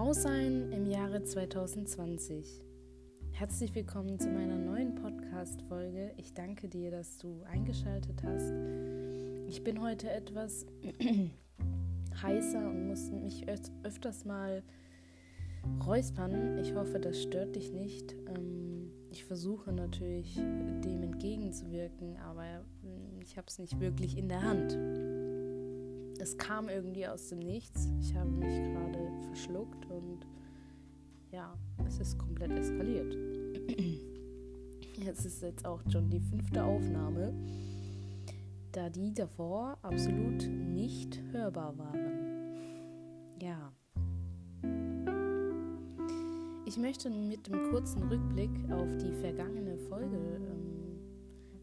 Frau sein im Jahre 2020. Herzlich willkommen zu meiner neuen Podcast-Folge. Ich danke dir, dass du eingeschaltet hast. Ich bin heute etwas heißer und muss mich öfters mal räuspern. Ich hoffe, das stört dich nicht. Ähm, ich versuche natürlich dem entgegenzuwirken, aber hm, ich habe es nicht wirklich in der Hand. Es kam irgendwie aus dem Nichts. Ich habe mich gerade verschluckt und ja, es ist komplett eskaliert. Jetzt ist jetzt auch schon die fünfte Aufnahme, da die davor absolut nicht hörbar waren. Ja. Ich möchte mit einem kurzen Rückblick auf die vergangene Folge ähm,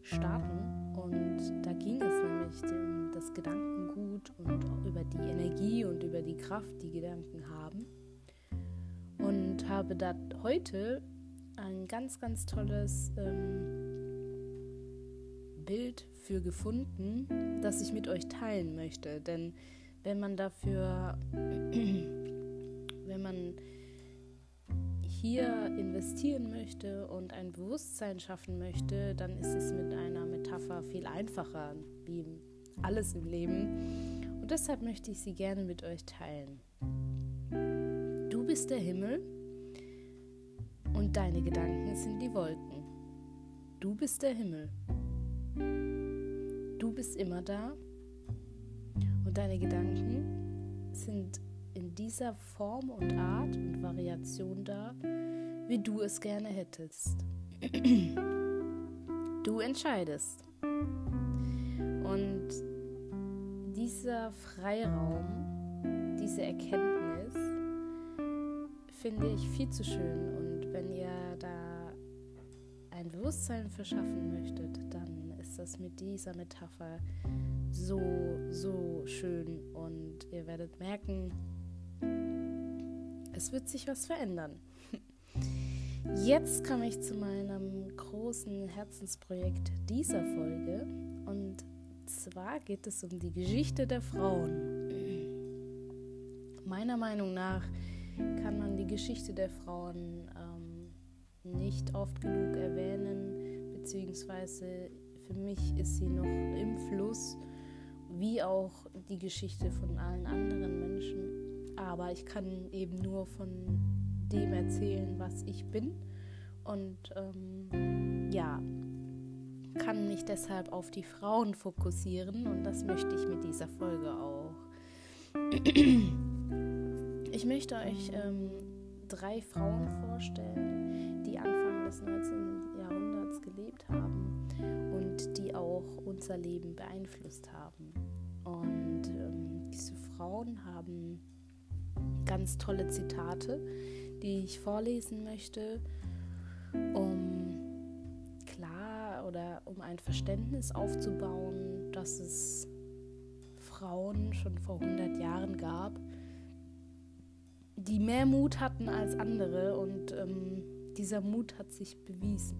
starten und da ging es nämlich um das Gedankengut und über die Energie und über die Kraft, die Gedanken haben und habe da heute ein ganz, ganz tolles ähm, Bild für gefunden, das ich mit euch teilen möchte. Denn wenn man dafür, wenn man hier investieren möchte und ein Bewusstsein schaffen möchte, dann ist es mit einer Metapher viel einfacher, wie alles im Leben. Und deshalb möchte ich sie gerne mit euch teilen. Du bist der Himmel und deine Gedanken sind die Wolken. Du bist der Himmel. Du bist immer da und deine Gedanken sind in dieser Form und Art und Variation da, wie du es gerne hättest. Du entscheidest. Dieser Freiraum, diese Erkenntnis finde ich viel zu schön. Und wenn ihr da ein Bewusstsein verschaffen möchtet, dann ist das mit dieser Metapher so, so schön. Und ihr werdet merken, es wird sich was verändern. Jetzt komme ich zu meinem großen Herzensprojekt dieser Folge. Und zwar geht es um die Geschichte der Frauen. Meiner Meinung nach kann man die Geschichte der Frauen ähm, nicht oft genug erwähnen, beziehungsweise für mich ist sie noch im Fluss, wie auch die Geschichte von allen anderen Menschen aber ich kann eben nur von dem erzählen, was ich bin und ähm, ja, kann mich deshalb auf die Frauen fokussieren und das möchte ich mit dieser Folge auch. Ich möchte euch ähm, drei Frauen vorstellen, die Anfang des 19. Jahrhunderts gelebt haben und die auch unser Leben beeinflusst haben. Und ähm, diese Frauen haben ganz tolle Zitate, die ich vorlesen möchte, um um ein Verständnis aufzubauen, dass es Frauen schon vor 100 Jahren gab, die mehr Mut hatten als andere und ähm, dieser Mut hat sich bewiesen.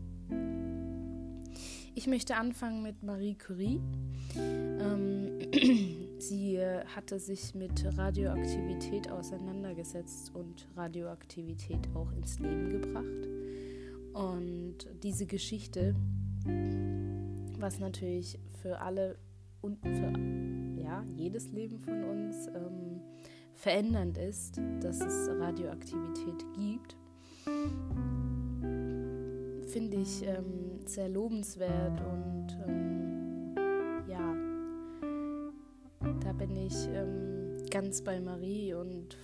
Ich möchte anfangen mit Marie Curie. Ähm, Sie äh, hatte sich mit Radioaktivität auseinandergesetzt und Radioaktivität auch ins Leben gebracht. Und diese Geschichte, was natürlich für alle und für ja, jedes Leben von uns ähm, verändernd ist, dass es Radioaktivität gibt, finde ich ähm, sehr lobenswert und ähm, bin ich ähm, ganz bei Marie und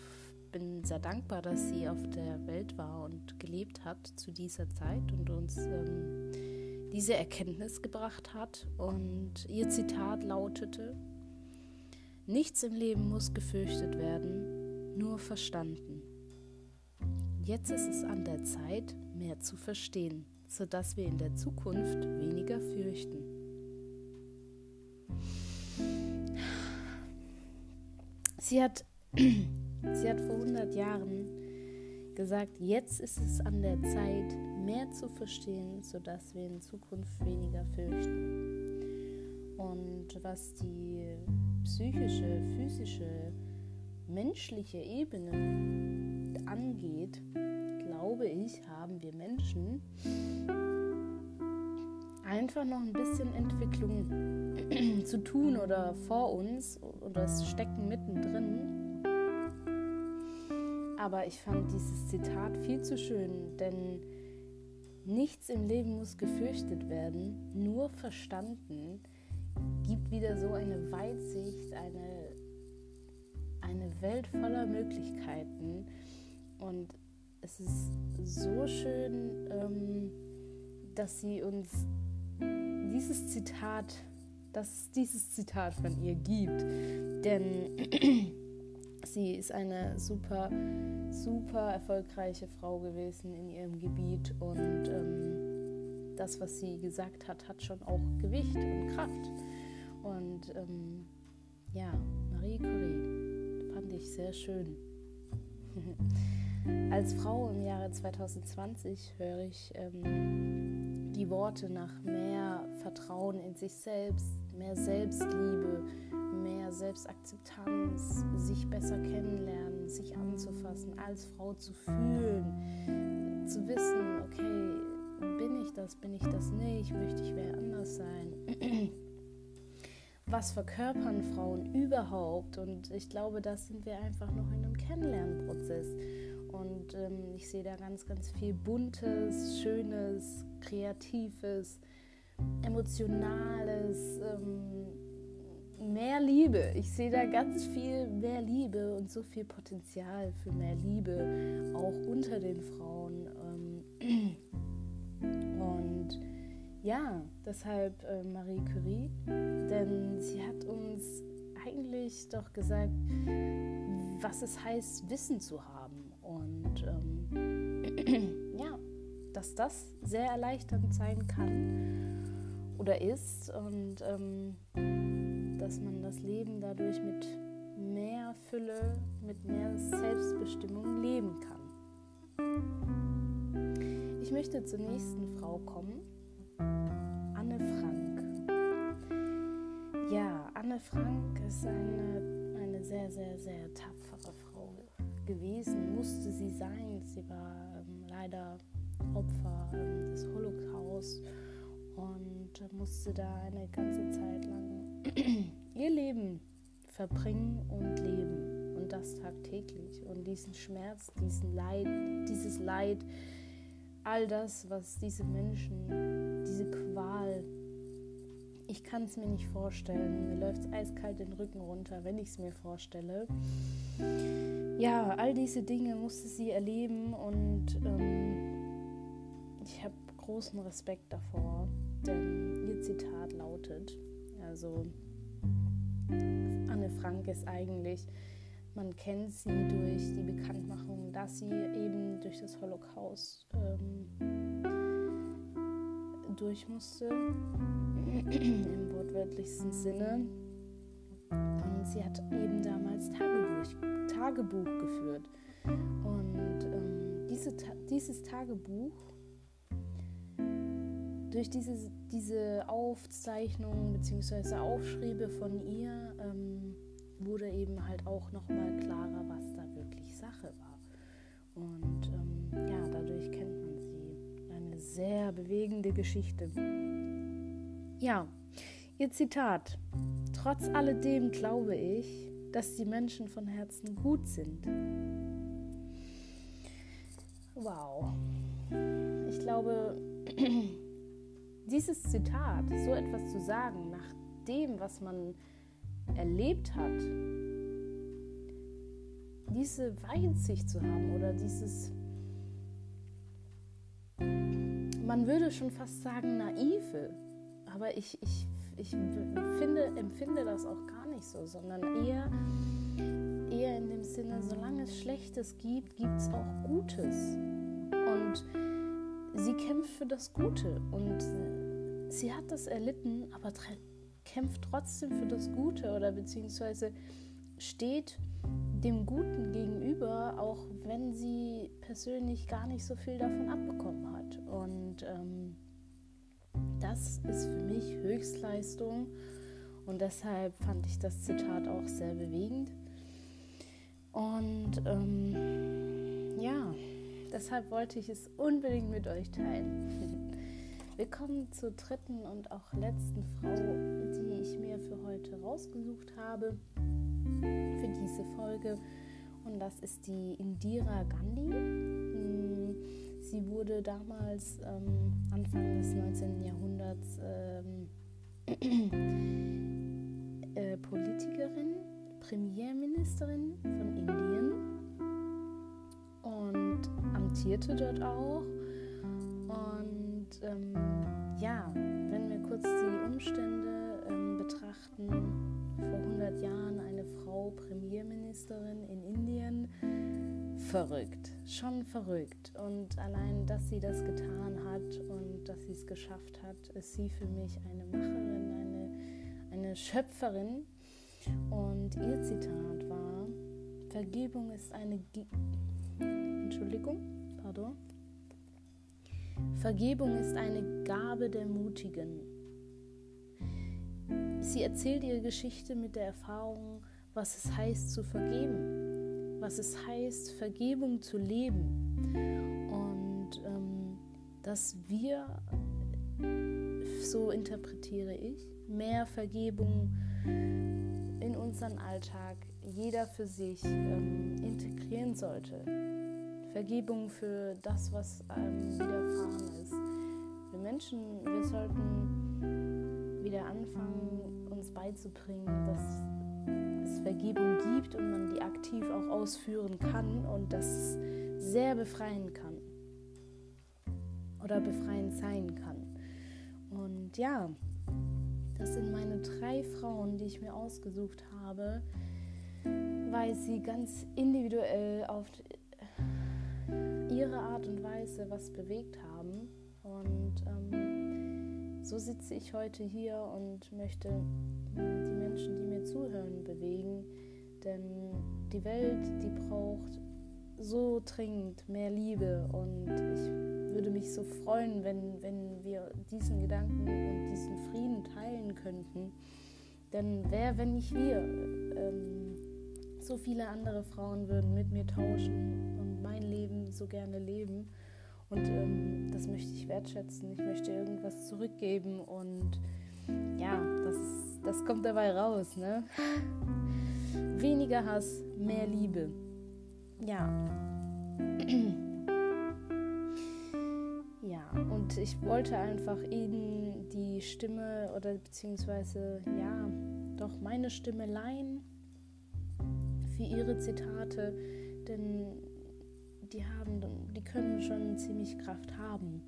bin sehr dankbar, dass sie auf der Welt war und gelebt hat zu dieser Zeit und uns ähm, diese Erkenntnis gebracht hat. Und ihr Zitat lautete, Nichts im Leben muss gefürchtet werden, nur verstanden. Jetzt ist es an der Zeit, mehr zu verstehen, sodass wir in der Zukunft weniger fürchten. Sie hat, sie hat vor 100 Jahren gesagt, jetzt ist es an der Zeit, mehr zu verstehen, sodass wir in Zukunft weniger fürchten. Und was die psychische, physische, menschliche Ebene angeht, glaube ich, haben wir Menschen einfach noch ein bisschen Entwicklung zu tun oder vor uns oder es stecken mittendrin. Aber ich fand dieses Zitat viel zu schön, denn nichts im Leben muss gefürchtet werden, nur verstanden gibt wieder so eine Weitsicht, eine, eine Welt voller Möglichkeiten. Und es ist so schön, ähm, dass sie uns dieses Zitat, dass es dieses Zitat von ihr gibt. Denn sie ist eine super, super erfolgreiche Frau gewesen in ihrem Gebiet und ähm, das, was sie gesagt hat, hat schon auch Gewicht und Kraft. Und ähm, ja, Marie Curie fand ich sehr schön. Als Frau im Jahre 2020 höre ich ähm, die Worte nach mehr Vertrauen in sich selbst, mehr Selbstliebe, mehr Selbstakzeptanz, sich besser kennenlernen, sich anzufassen, als Frau zu fühlen, zu wissen, okay, bin ich das, bin ich das nicht, möchte ich wer anders sein. Was verkörpern Frauen überhaupt? Und ich glaube, da sind wir einfach noch in einem Kennenlernprozess. Und ähm, ich sehe da ganz, ganz viel Buntes, Schönes, Kreatives, Emotionales, ähm, mehr Liebe. Ich sehe da ganz viel mehr Liebe und so viel Potenzial für mehr Liebe, auch unter den Frauen. Ähm, und ja, deshalb äh, Marie Curie, denn sie hat uns eigentlich doch gesagt, was es heißt, Wissen zu haben. Und ähm, ja, dass das sehr erleichternd sein kann oder ist und ähm, dass man das Leben dadurch mit mehr Fülle, mit mehr Selbstbestimmung leben kann. Ich möchte zur nächsten Frau kommen, Anne Frank. Ja, Anne Frank ist eine, eine sehr, sehr, sehr tapfere Frau gewesen, musste sie sein. Sie war ähm, leider Opfer ähm, des Holocaust und musste da eine ganze Zeit lang ihr Leben verbringen und leben. Und das tagtäglich. Und diesen Schmerz, diesen Leid, dieses Leid, all das, was diese Menschen, diese Qual, ich kann es mir nicht vorstellen. Mir läuft es eiskalt den Rücken runter, wenn ich es mir vorstelle. Ja, all diese Dinge musste sie erleben und ähm, ich habe großen Respekt davor, denn ihr Zitat lautet, also Anne Frank ist eigentlich, man kennt sie durch die Bekanntmachung, dass sie eben durch das Holocaust ähm, durch musste, im wortwörtlichsten Sinne. Und sie hat eben damals Tagebuch Tagebuch geführt. Und ähm, diese, dieses Tagebuch, durch diese, diese Aufzeichnungen bzw. Aufschriebe von ihr, ähm, wurde eben halt auch nochmal klarer, was da wirklich Sache war. Und ähm, ja, dadurch kennt man sie. Eine sehr bewegende Geschichte. Ja, ihr Zitat. Trotz alledem glaube ich, dass die Menschen von Herzen gut sind. Wow. Ich glaube, dieses Zitat, so etwas zu sagen, nach dem, was man erlebt hat, diese Weitsicht zu haben oder dieses, man würde schon fast sagen, naive, aber ich, ich, ich finde, empfinde das auch gar nicht so, sondern eher, eher in dem Sinne, solange es Schlechtes gibt, gibt es auch Gutes. Und sie kämpft für das Gute und sie hat das erlitten, aber kämpft trotzdem für das Gute oder beziehungsweise steht dem Guten gegenüber, auch wenn sie persönlich gar nicht so viel davon abbekommen hat. Und ähm, das ist für mich Höchstleistung und deshalb fand ich das Zitat auch sehr bewegend. Und ähm, ja, deshalb wollte ich es unbedingt mit euch teilen. Willkommen zur dritten und auch letzten Frau, die ich mir für heute rausgesucht habe, für diese Folge. Und das ist die Indira Gandhi. Hm, sie wurde damals ähm, Anfang des 19. Jahrhunderts ähm, äh, Politikerin, Premierministerin von Indien und amtierte dort auch. Und ähm, ja, wenn wir kurz die Umstände ähm, betrachten, vor 100 Jahren eine Frau Premierministerin in Indien, verrückt, schon verrückt. Und allein, dass sie das getan hat und dass sie es geschafft hat, ist sie für mich eine Macherin, eine, eine Schöpferin. Und ihr Zitat war, Vergebung ist eine... G Entschuldigung, pardon. Vergebung ist eine Gabe der Mutigen. Sie erzählt ihre Geschichte mit der Erfahrung, was es heißt zu vergeben, was es heißt, Vergebung zu leben und ähm, dass wir, so interpretiere ich, mehr Vergebung in unseren Alltag jeder für sich ähm, integrieren sollte. Vergebung für das, was einem widerfahren ist. Wir Menschen, wir sollten wieder anfangen, uns beizubringen, dass es Vergebung gibt und man die aktiv auch ausführen kann und das sehr befreien kann oder befreiend sein kann. Und ja, das sind meine drei Frauen, die ich mir ausgesucht habe, weil sie ganz individuell auf ihre Art und Weise was bewegt haben. Und ähm, so sitze ich heute hier und möchte die Menschen, die mir zuhören, bewegen. Denn die Welt, die braucht so dringend mehr Liebe und ich würde mich so freuen, wenn, wenn wir diesen Gedanken und diesen Frieden teilen könnten. Denn wer, wenn nicht wir, ähm, so viele andere Frauen würden mit mir tauschen und mein Leben so gerne leben. Und ähm, das möchte ich wertschätzen. Ich möchte irgendwas zurückgeben und ja, das, das kommt dabei raus. Ne? Weniger Hass, mehr Liebe. Ja. Ja, und ich wollte einfach Ihnen die Stimme oder beziehungsweise ja, doch meine Stimme leihen für Ihre Zitate, denn die haben, die können schon ziemlich Kraft haben.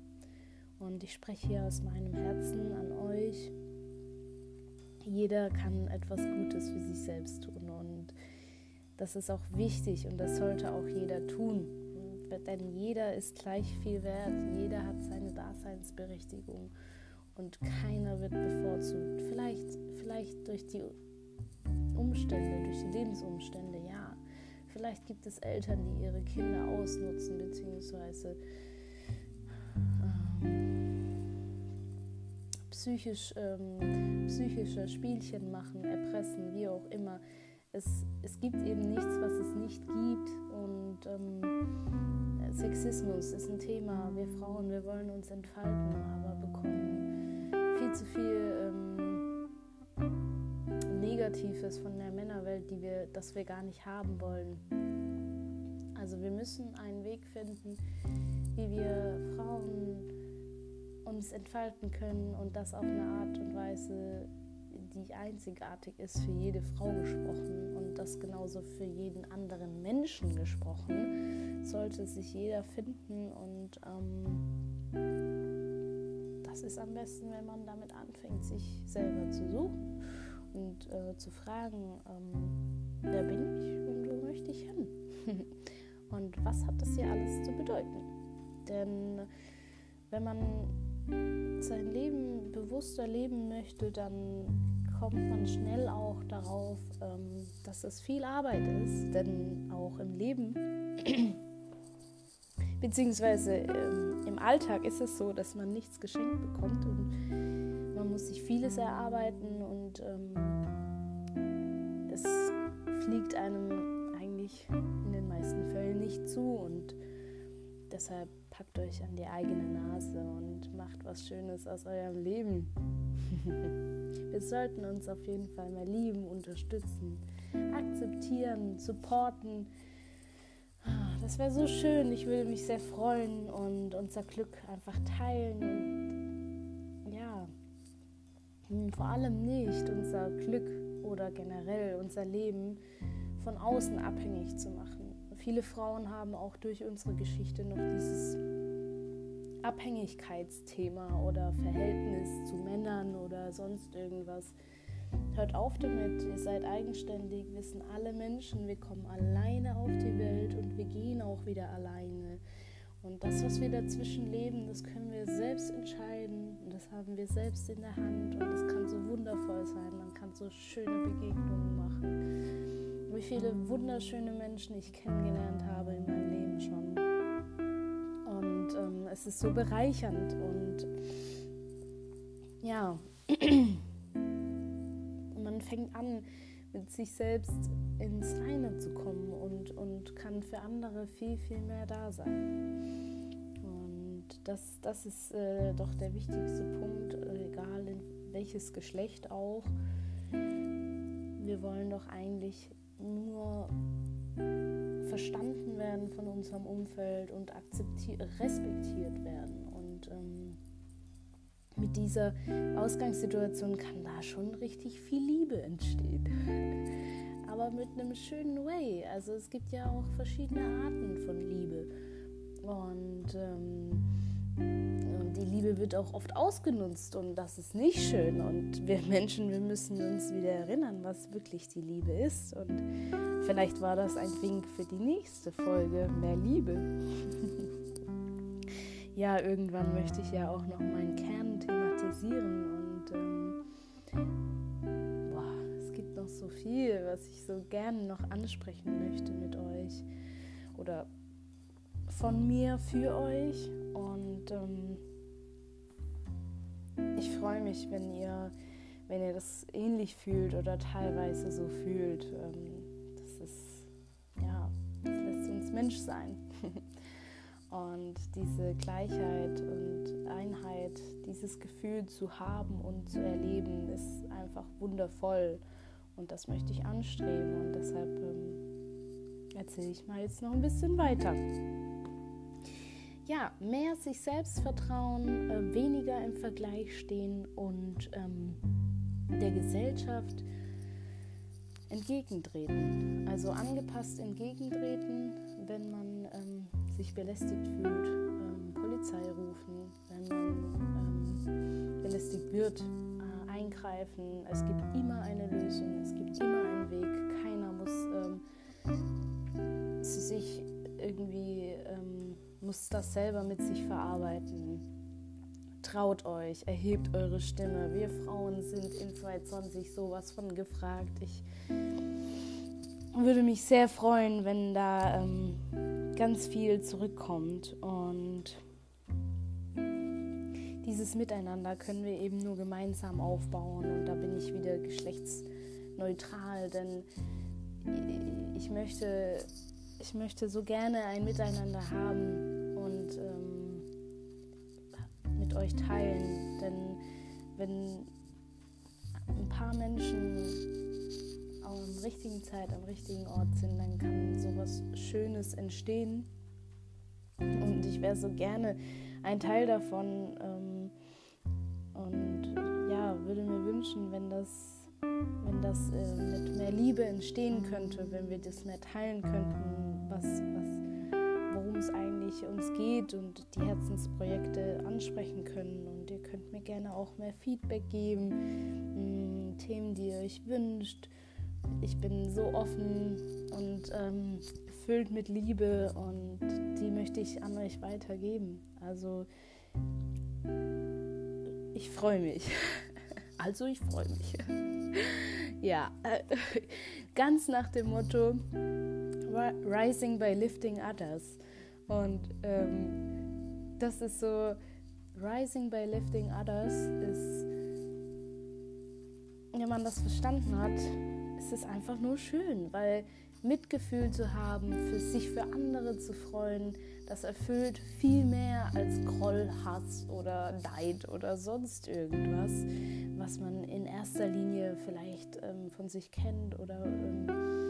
Und ich spreche hier aus meinem Herzen an euch. Jeder kann etwas Gutes für sich selbst tun und das ist auch wichtig und das sollte auch jeder tun. Denn jeder ist gleich viel wert, jeder hat seine Daseinsberechtigung und keiner wird bevorzugt. Vielleicht, vielleicht durch die Umstände, durch die Lebensumstände, ja. Vielleicht gibt es Eltern, die ihre Kinder ausnutzen, beziehungsweise ähm, psychisch, ähm, psychische Spielchen machen, erpressen, wie auch immer. Es, es gibt eben nichts, was es nicht gibt. Und ähm, Sexismus ist ein Thema. Wir Frauen, wir wollen uns entfalten, aber bekommen viel zu viel ähm, Negatives von der Männerwelt, die wir, das wir gar nicht haben wollen. Also wir müssen einen Weg finden, wie wir Frauen uns entfalten können und das auf eine Art und Weise, die einzigartig ist für jede Frau gesprochen und das genauso für jeden anderen Menschen gesprochen, sollte sich jeder finden und ähm, das ist am besten, wenn man damit anfängt, sich selber zu suchen äh, zu fragen, ähm, wer bin ich und wo möchte ich hin? und was hat das hier alles zu bedeuten? Denn wenn man sein Leben bewusster leben möchte, dann kommt man schnell auch darauf, ähm, dass es viel Arbeit ist, denn auch im Leben beziehungsweise ähm, im Alltag ist es so, dass man nichts geschenkt bekommt und man muss sich vieles erarbeiten und ähm, fliegt einem eigentlich in den meisten Fällen nicht zu und deshalb packt euch an die eigene Nase und macht was Schönes aus eurem Leben. Wir sollten uns auf jeden Fall mal lieben, unterstützen, akzeptieren, supporten. Ah, das wäre so schön. Ich würde mich sehr freuen und unser Glück einfach teilen und ja, hm, vor allem nicht unser Glück oder generell unser Leben von außen abhängig zu machen. Viele Frauen haben auch durch unsere Geschichte noch dieses Abhängigkeitsthema oder Verhältnis zu Männern oder sonst irgendwas. Hört auf damit, ihr seid eigenständig, wissen alle Menschen, wir kommen alleine auf die Welt und wir gehen auch wieder alleine. Und das, was wir dazwischen leben, das können wir selbst entscheiden das haben wir selbst in der Hand und das kann so wundervoll sein, man kann so schöne Begegnungen machen. Wie viele wunderschöne Menschen ich kennengelernt habe in meinem Leben schon es ist so bereichernd und ja, man fängt an, mit sich selbst ins Reine zu kommen und, und kann für andere viel, viel mehr da sein. Das, das ist äh, doch der wichtigste Punkt, äh, egal in welches Geschlecht auch. Wir wollen doch eigentlich nur verstanden werden von unserem Umfeld und respektiert werden. Und ähm, mit dieser Ausgangssituation kann da schon richtig viel Liebe entstehen. Aber mit einem schönen Way. Also es gibt ja auch verschiedene Arten von Liebe. Und ähm, die Liebe wird auch oft ausgenutzt und das ist nicht schön. Und wir Menschen, wir müssen uns wieder erinnern, was wirklich die Liebe ist. Und vielleicht war das ein Wink für die nächste Folge, mehr Liebe. ja, irgendwann möchte ich ja auch noch meinen Kern thematisieren und ähm, boah, es gibt noch so viel, was ich so gerne noch ansprechen möchte mit euch oder von mir für euch und ähm, ich freue mich, wenn ihr, wenn ihr das ähnlich fühlt oder teilweise so fühlt. Ähm, das ist, ja, das lässt uns Mensch sein. und diese Gleichheit und Einheit, dieses Gefühl zu haben und zu erleben, ist einfach wundervoll. Und das möchte ich anstreben und deshalb ähm, erzähle ich mal jetzt noch ein bisschen weiter ja, mehr sich selbst vertrauen, äh, weniger im Vergleich stehen und ähm, der Gesellschaft entgegentreten. Also angepasst entgegentreten, wenn man ähm, sich belästigt fühlt, ähm, Polizei rufen, wenn man ähm, belästigt wird, äh, eingreifen. Es gibt immer eine Lösung, es gibt immer einen Weg. Keiner muss ähm, sich irgendwie ähm, muss das selber mit sich verarbeiten. Traut euch, erhebt eure Stimme. Wir Frauen sind in 2020 sowas von gefragt. Ich würde mich sehr freuen, wenn da ähm, ganz viel zurückkommt. Und dieses Miteinander können wir eben nur gemeinsam aufbauen. Und da bin ich wieder geschlechtsneutral, denn ich möchte ich möchte so gerne ein Miteinander haben und ähm, mit euch teilen. Denn wenn ein paar Menschen am richtigen Zeit, am richtigen Ort sind, dann kann sowas Schönes entstehen. Und ich wäre so gerne ein Teil davon. Ähm, und ja, würde mir wünschen, wenn das wenn das äh, mit mehr Liebe entstehen könnte, wenn wir das mehr teilen könnten, was, was, worum es eigentlich uns geht und die Herzensprojekte ansprechen können. Und ihr könnt mir gerne auch mehr Feedback geben, mh, mm, Themen, die ihr euch wünscht. Ich bin so offen und ähm, gefüllt mit Liebe und die möchte ich an euch weitergeben. Also ich freue mich. Also ich freue mich. ja, ganz nach dem Motto Rising by Lifting Others. Und ähm, das ist so, Rising by Lifting Others ist, wenn man das verstanden hat, ist es einfach nur schön, weil Mitgefühl zu haben, für sich für andere zu freuen, das erfüllt viel mehr als Groll, Hass oder Neid oder sonst irgendwas, was man in erster Linie vielleicht ähm, von sich kennt oder ähm,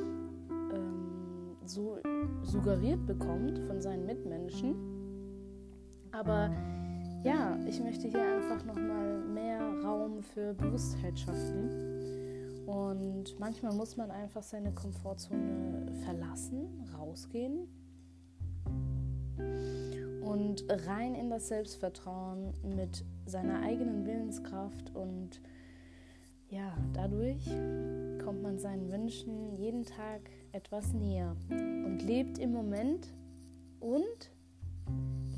so suggeriert bekommt von seinen Mitmenschen. Aber ja, ich möchte hier einfach nochmal mehr Raum für Bewusstheit schaffen und manchmal muss man einfach seine Komfortzone verlassen, rausgehen und rein in das Selbstvertrauen mit seiner eigenen Willenskraft und ja, dadurch kommt man seinen Wünschen jeden Tag etwas näher und lebt im Moment und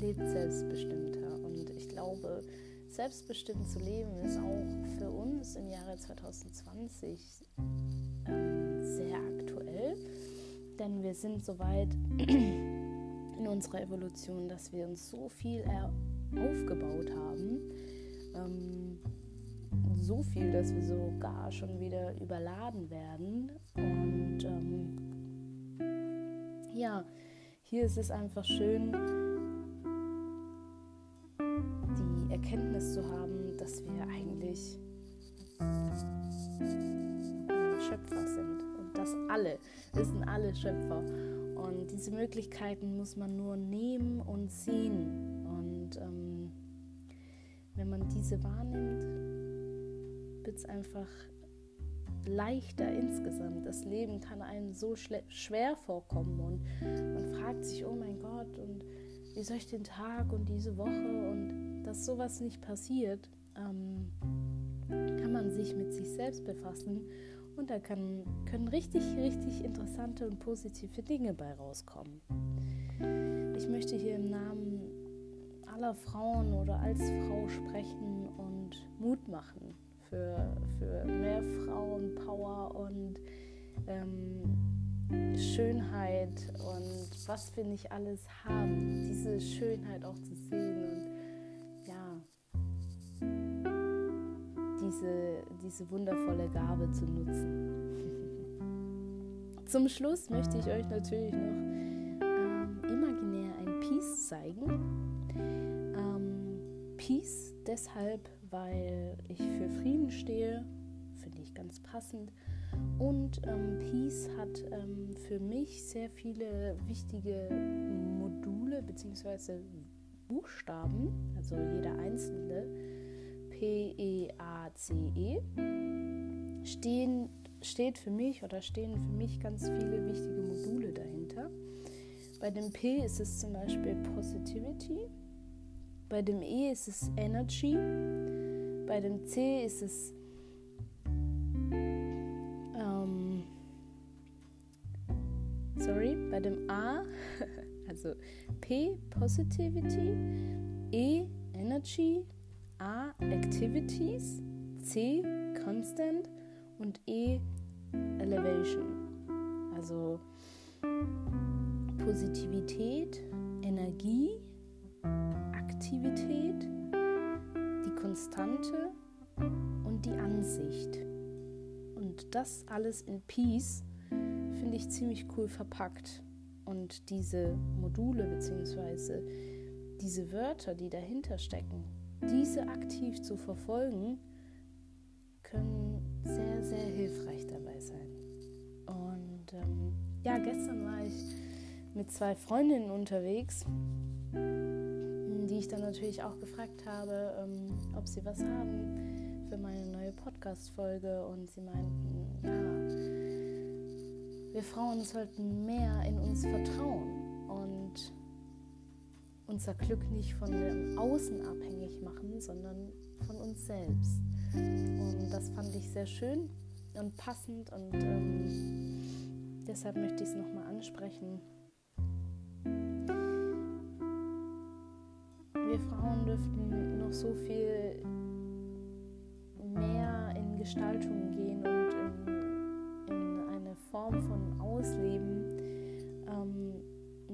lebt selbstbestimmter. Und ich glaube, selbstbestimmt zu leben ist auch für uns im Jahre 2020 ähm, sehr aktuell, denn wir sind so weit in unserer Evolution, dass wir uns so viel aufgebaut haben, ähm, so viel, dass wir sogar schon wieder überladen werden. Und ähm, ja, hier ist es einfach schön, Erkenntnis zu haben, dass wir eigentlich Schöpfer sind und dass alle, wir sind alle Schöpfer. Und diese Möglichkeiten muss man nur nehmen und sehen. Und ähm, wenn man diese wahrnimmt, wird es einfach leichter insgesamt. Das Leben kann einem so schwer vorkommen und man fragt sich, oh mein Gott, und wie soll ich den Tag und diese Woche und dass sowas nicht passiert, ähm, kann man sich mit sich selbst befassen und da kann, können richtig, richtig interessante und positive Dinge bei rauskommen. Ich möchte hier im Namen aller Frauen oder als Frau sprechen und Mut machen für, für mehr Frauenpower und ähm, Schönheit und was wir nicht alles haben, diese Schönheit auch zu sehen und diese, diese wundervolle Gabe zu nutzen. Zum Schluss möchte ich euch natürlich noch ähm, imaginär ein Peace zeigen. Ähm, Peace deshalb, weil ich für Frieden stehe, finde ich ganz passend. Und ähm, Peace hat ähm, für mich sehr viele wichtige Module bzw. Buchstaben, also jeder einzelne P-E-A-C-E, -E, stehen, steht für mich oder stehen für mich ganz viele wichtige Module dahinter. Bei dem P ist es zum Beispiel Positivity, bei dem E ist es Energy, bei dem C ist es ähm, sorry, bei dem A, also P Positivity, E Energy, A. Activities, C. Constant und E. Elevation. Also Positivität, Energie, Aktivität, die Konstante und die Ansicht. Und das alles in Peace finde ich ziemlich cool verpackt. Und diese Module bzw. diese Wörter, die dahinter stecken, diese aktiv zu verfolgen, können sehr, sehr hilfreich dabei sein. Und ähm, ja, gestern war ich mit zwei Freundinnen unterwegs, ich dann natürlich auch gefragt habe, ähm, ob sie was haben für meine neue Podcast-Folge. Und sie meinten, ja, wir Frauen sollten mehr in uns vertrauen unser Glück nicht von dem Außen abhängig machen, sondern von uns selbst. Und das fand ich sehr schön und passend und ähm, deshalb möchte ich es nochmal ansprechen. Wir Frauen dürften noch so viel mehr in Gestaltung gehen und in, in eine Form von Ausleben,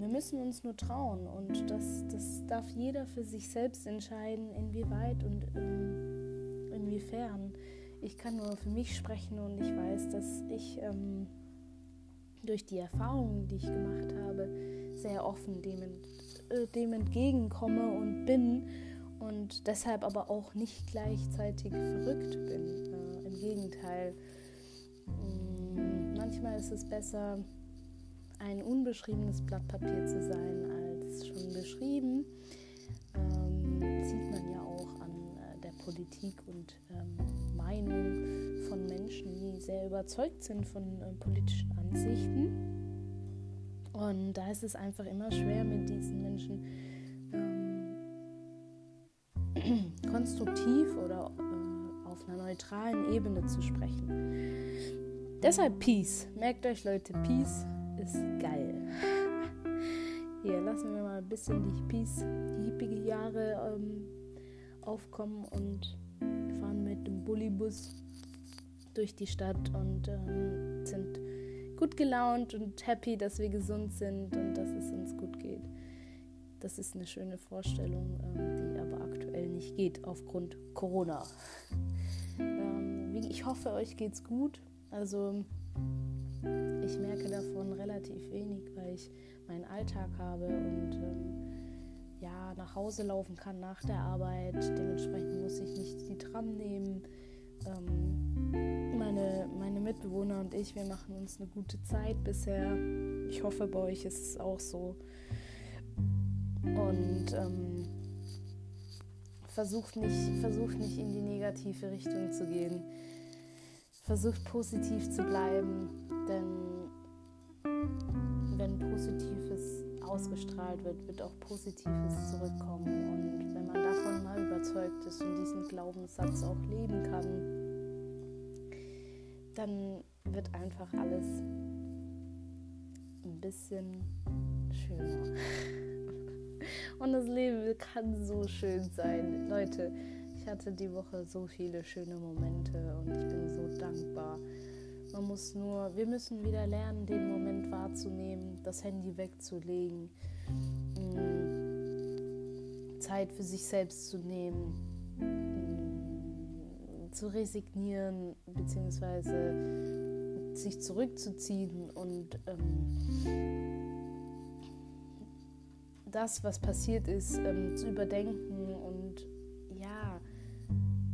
wir müssen uns nur trauen und das, das darf jeder für sich selbst entscheiden, inwieweit und ähm, inwiefern. Ich kann nur für mich sprechen und ich weiß, dass ich ähm, durch die Erfahrungen, die ich gemacht habe, sehr offen dem, äh, dem entgegenkomme und bin und deshalb aber auch nicht gleichzeitig verrückt bin. Äh, Im Gegenteil, mh, mm, manchmal ist es besser, ein unbeschriebenes Blatt Papier zu sein, als schon beschrieben. Ähm, sieht man ja auch an äh, der Politik und ähm, Meinung von Menschen, die sehr überzeugt sind von äh, politischen Ansichten. Und da ist es einfach immer schwer, mit diesen Menschen ähm, konstruktiv oder äh, auf einer neutralen Ebene zu sprechen. Deshalb Peace. Merkt euch Leute, Peace ist geil. Hier lassen wir mal ein bisschen die Hippies, die hippige Jahre ähm, aufkommen und fahren mit dem Bullybus durch die Stadt und ähm, sind gut gelaunt und happy, dass wir gesund sind und dass es uns gut geht. Das ist eine schöne Vorstellung, ähm, die aber aktuell nicht geht aufgrund Corona. Ähm, ich hoffe, euch geht's gut. Also ich merke davon relativ wenig, weil ich meinen Alltag habe und ähm, ja, nach Hause laufen kann nach der Arbeit. Dementsprechend muss ich nicht die Tram nehmen. Meine, meine Mitbewohner und ich, wir machen uns eine gute Zeit bisher. Ich hoffe, bei euch ist es auch so. Und ähm, versucht, nicht, versucht nicht in die negative Richtung zu gehen. Versucht positiv zu bleiben, denn wenn Positives ausgestrahlt wird, wird auch Positives zurückkommen. Und wenn man davon mal überzeugt ist und diesen Glaubenssatz auch leben kann, dann wird einfach alles ein bisschen schöner. Und das Leben kann so schön sein. Leute, ich hatte die Woche so viele schöne Momente und ich bin so dankbar. Man muss nur, wir müssen wieder lernen, den Moment wahrzunehmen, das Handy wegzulegen, mm, Zeit für sich selbst zu nehmen, zu resignieren bzw. sich zurückzuziehen und ähm, das, was passiert ist, ähm, zu überdenken und ja,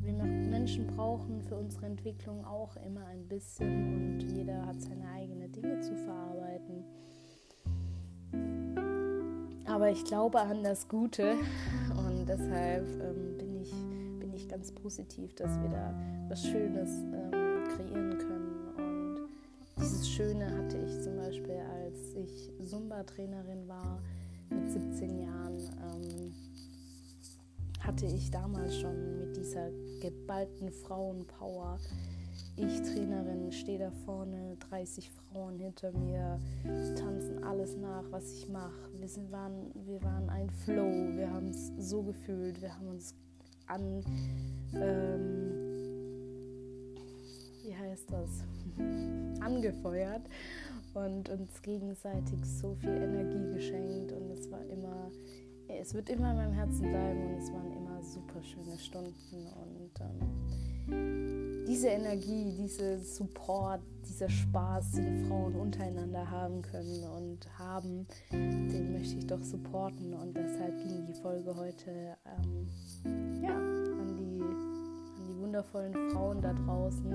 wir Menschen brauchen für unsere Entwicklung auch immer ein bisschen und jeder hat seine eigenen Dinge zu verarbeiten. Aber ich glaube an das Gute und deshalb ähm, ich, ganz positiv, dass wir da was Schönes ähm, kreieren können. Und dieses Schöne hatte ich zum Beispiel, als ich Zumba-Trainerin war mit 17 Jahren. Ähm, hatte ich damals schon mit dieser geballten Frauenpower. Ich, Trainerin, stehe da vorne, 30 Frauen hinter mir, tanzen alles nach, was ich mache. Wir, wir waren ein Flow, wir haben es so gefühlt, wir haben uns an, ähm, wie heißt das, angefeuert und uns gegenseitig so viel Energie geschenkt und es war immer es wird immer in meinem Herzen bleiben und es waren immer super schöne Stunden und ähm, diese Energie, dieser Support, dieser Spaß, den Frauen untereinander haben können und haben, den möchte ich doch supporten und deshalb ging die Folge heute ähm, ja, an, die, an die wundervollen Frauen da draußen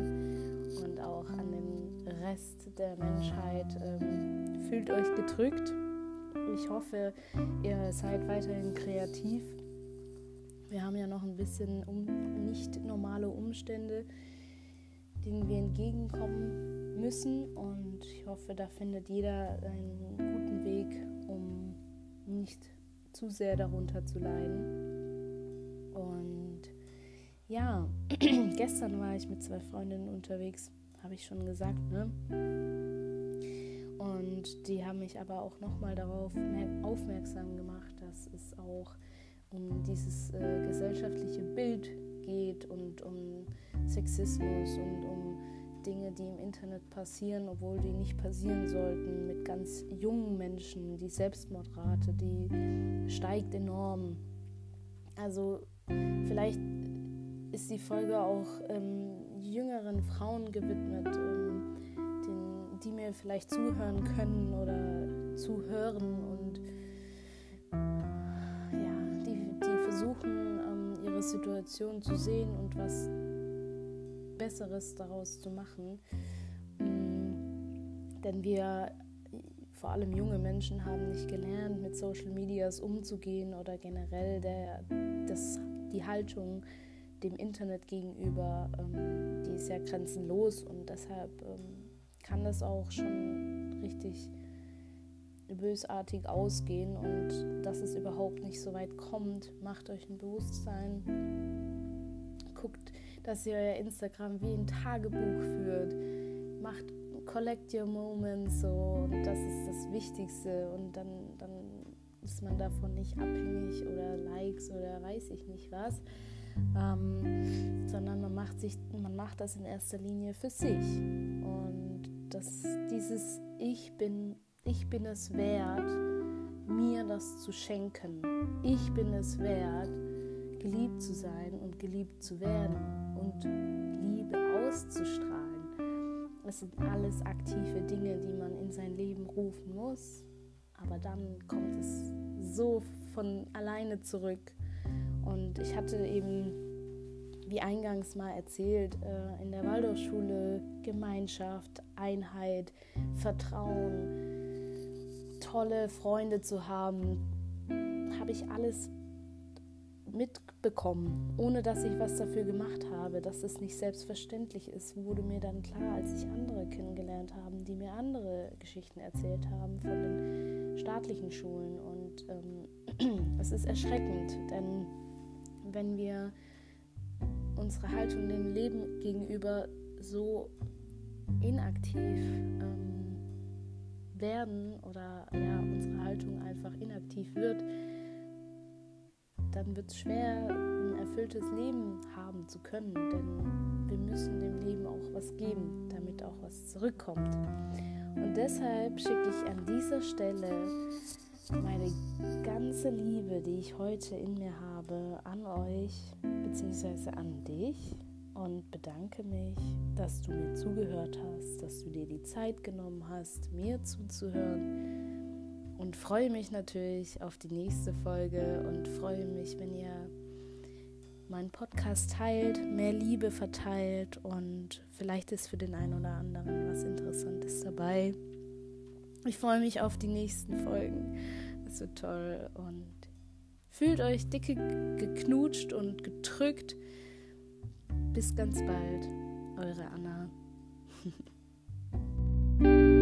und auch an den Rest der Menschheit. Ähm, fühlt euch gedrückt ich hoffe, ihr seid weiterhin kreativ. Wir haben ja noch ein bisschen um, nicht normale Umstände, denen wir entgegenkommen müssen. Und ich hoffe, da findet jeder einen guten Weg, um nicht zu sehr darunter zu leiden. Und ja, gestern war ich mit zwei Freundinnen unterwegs, habe ich schon gesagt, ne? Und die haben mich aber auch nochmal darauf aufmerksam gemacht, dass es auch um dieses äh, gesellschaftliche Bild geht und um Sexismus und um Dinge, die im Internet passieren, obwohl die nicht passieren sollten, mit ganz jungen Menschen. Die Selbstmordrate, die steigt enorm. Also vielleicht ist die Folge auch ähm, jüngeren Frauen gewidmet. Ähm, die mir vielleicht zuhören können oder zuhören und ja, die, die versuchen, ihre Situation zu sehen und was Besseres daraus zu machen. Mm, denn wir, vor allem junge Menschen, haben nicht gelernt, mit Social Medias umzugehen oder generell der, das, die Haltung dem Internet gegenüber, ähm, die ist ja grenzenlos und deshalb ähm, kann das auch schon richtig bösartig ausgehen und dass es überhaupt nicht so weit kommt, macht euch ein Bewusstsein. Guckt, dass ihr euer Instagram wie ein Tagebuch führt. Macht collect your moments so und das ist das Wichtigste und dann, dann ist man davon nicht abhängig oder Likes oder weiß ich nicht was ähm, sondern man macht, sich, man macht das in erster Linie für sich. Und das, dieses Ich bin, ich bin es wert, mir das zu schenken. Ich bin es wert, geliebt zu sein und geliebt zu werden und Liebe auszustrahlen. Das sind alles aktive Dinge, die man in sein Leben rufen muss. Aber dann kommt es so von alleine zurück. Und ich hatte eben, wie eingangs mal erzählt, äh, in der Waldorfschule Gemeinschaft, Einheit, Vertrauen, tolle Freunde zu haben, habe ich alles mitbekommen, ohne dass ich was dafür gemacht habe, dass es nicht selbstverständlich ist, wurde mir dann klar, als ich andere kennengelernt habe, die mir andere Geschichten erzählt haben von den staatlichen Schulen. Und ähm, es ist erschreckend, denn wenn wir unsere Haltung dem Leben gegenüber so inaktiv ähm, werden oder ja, unsere Haltung einfach inaktiv wird, dann wird es schwer, ein erfülltes Leben haben zu können, denn wir müssen dem Leben auch was geben, damit auch was zurückkommt. Und deshalb schicke ich an dieser Stelle meine ganze Liebe, die ich heute in mir habe, an euch bzw. an dich und bedanke mich, dass du mir zugehört hast, dass du dir die Zeit genommen hast, mir zuzuhören und freue mich natürlich auf die nächste Folge und freue mich, wenn ihr meinen Podcast teilt, mehr Liebe verteilt und vielleicht ist für den einen oder anderen was Interessantes dabei. Ich freue mich auf die nächsten Folgen. Das wird toll und fühlt euch dicke geknutscht und gedrückt. Bis ganz bald, eure Anna.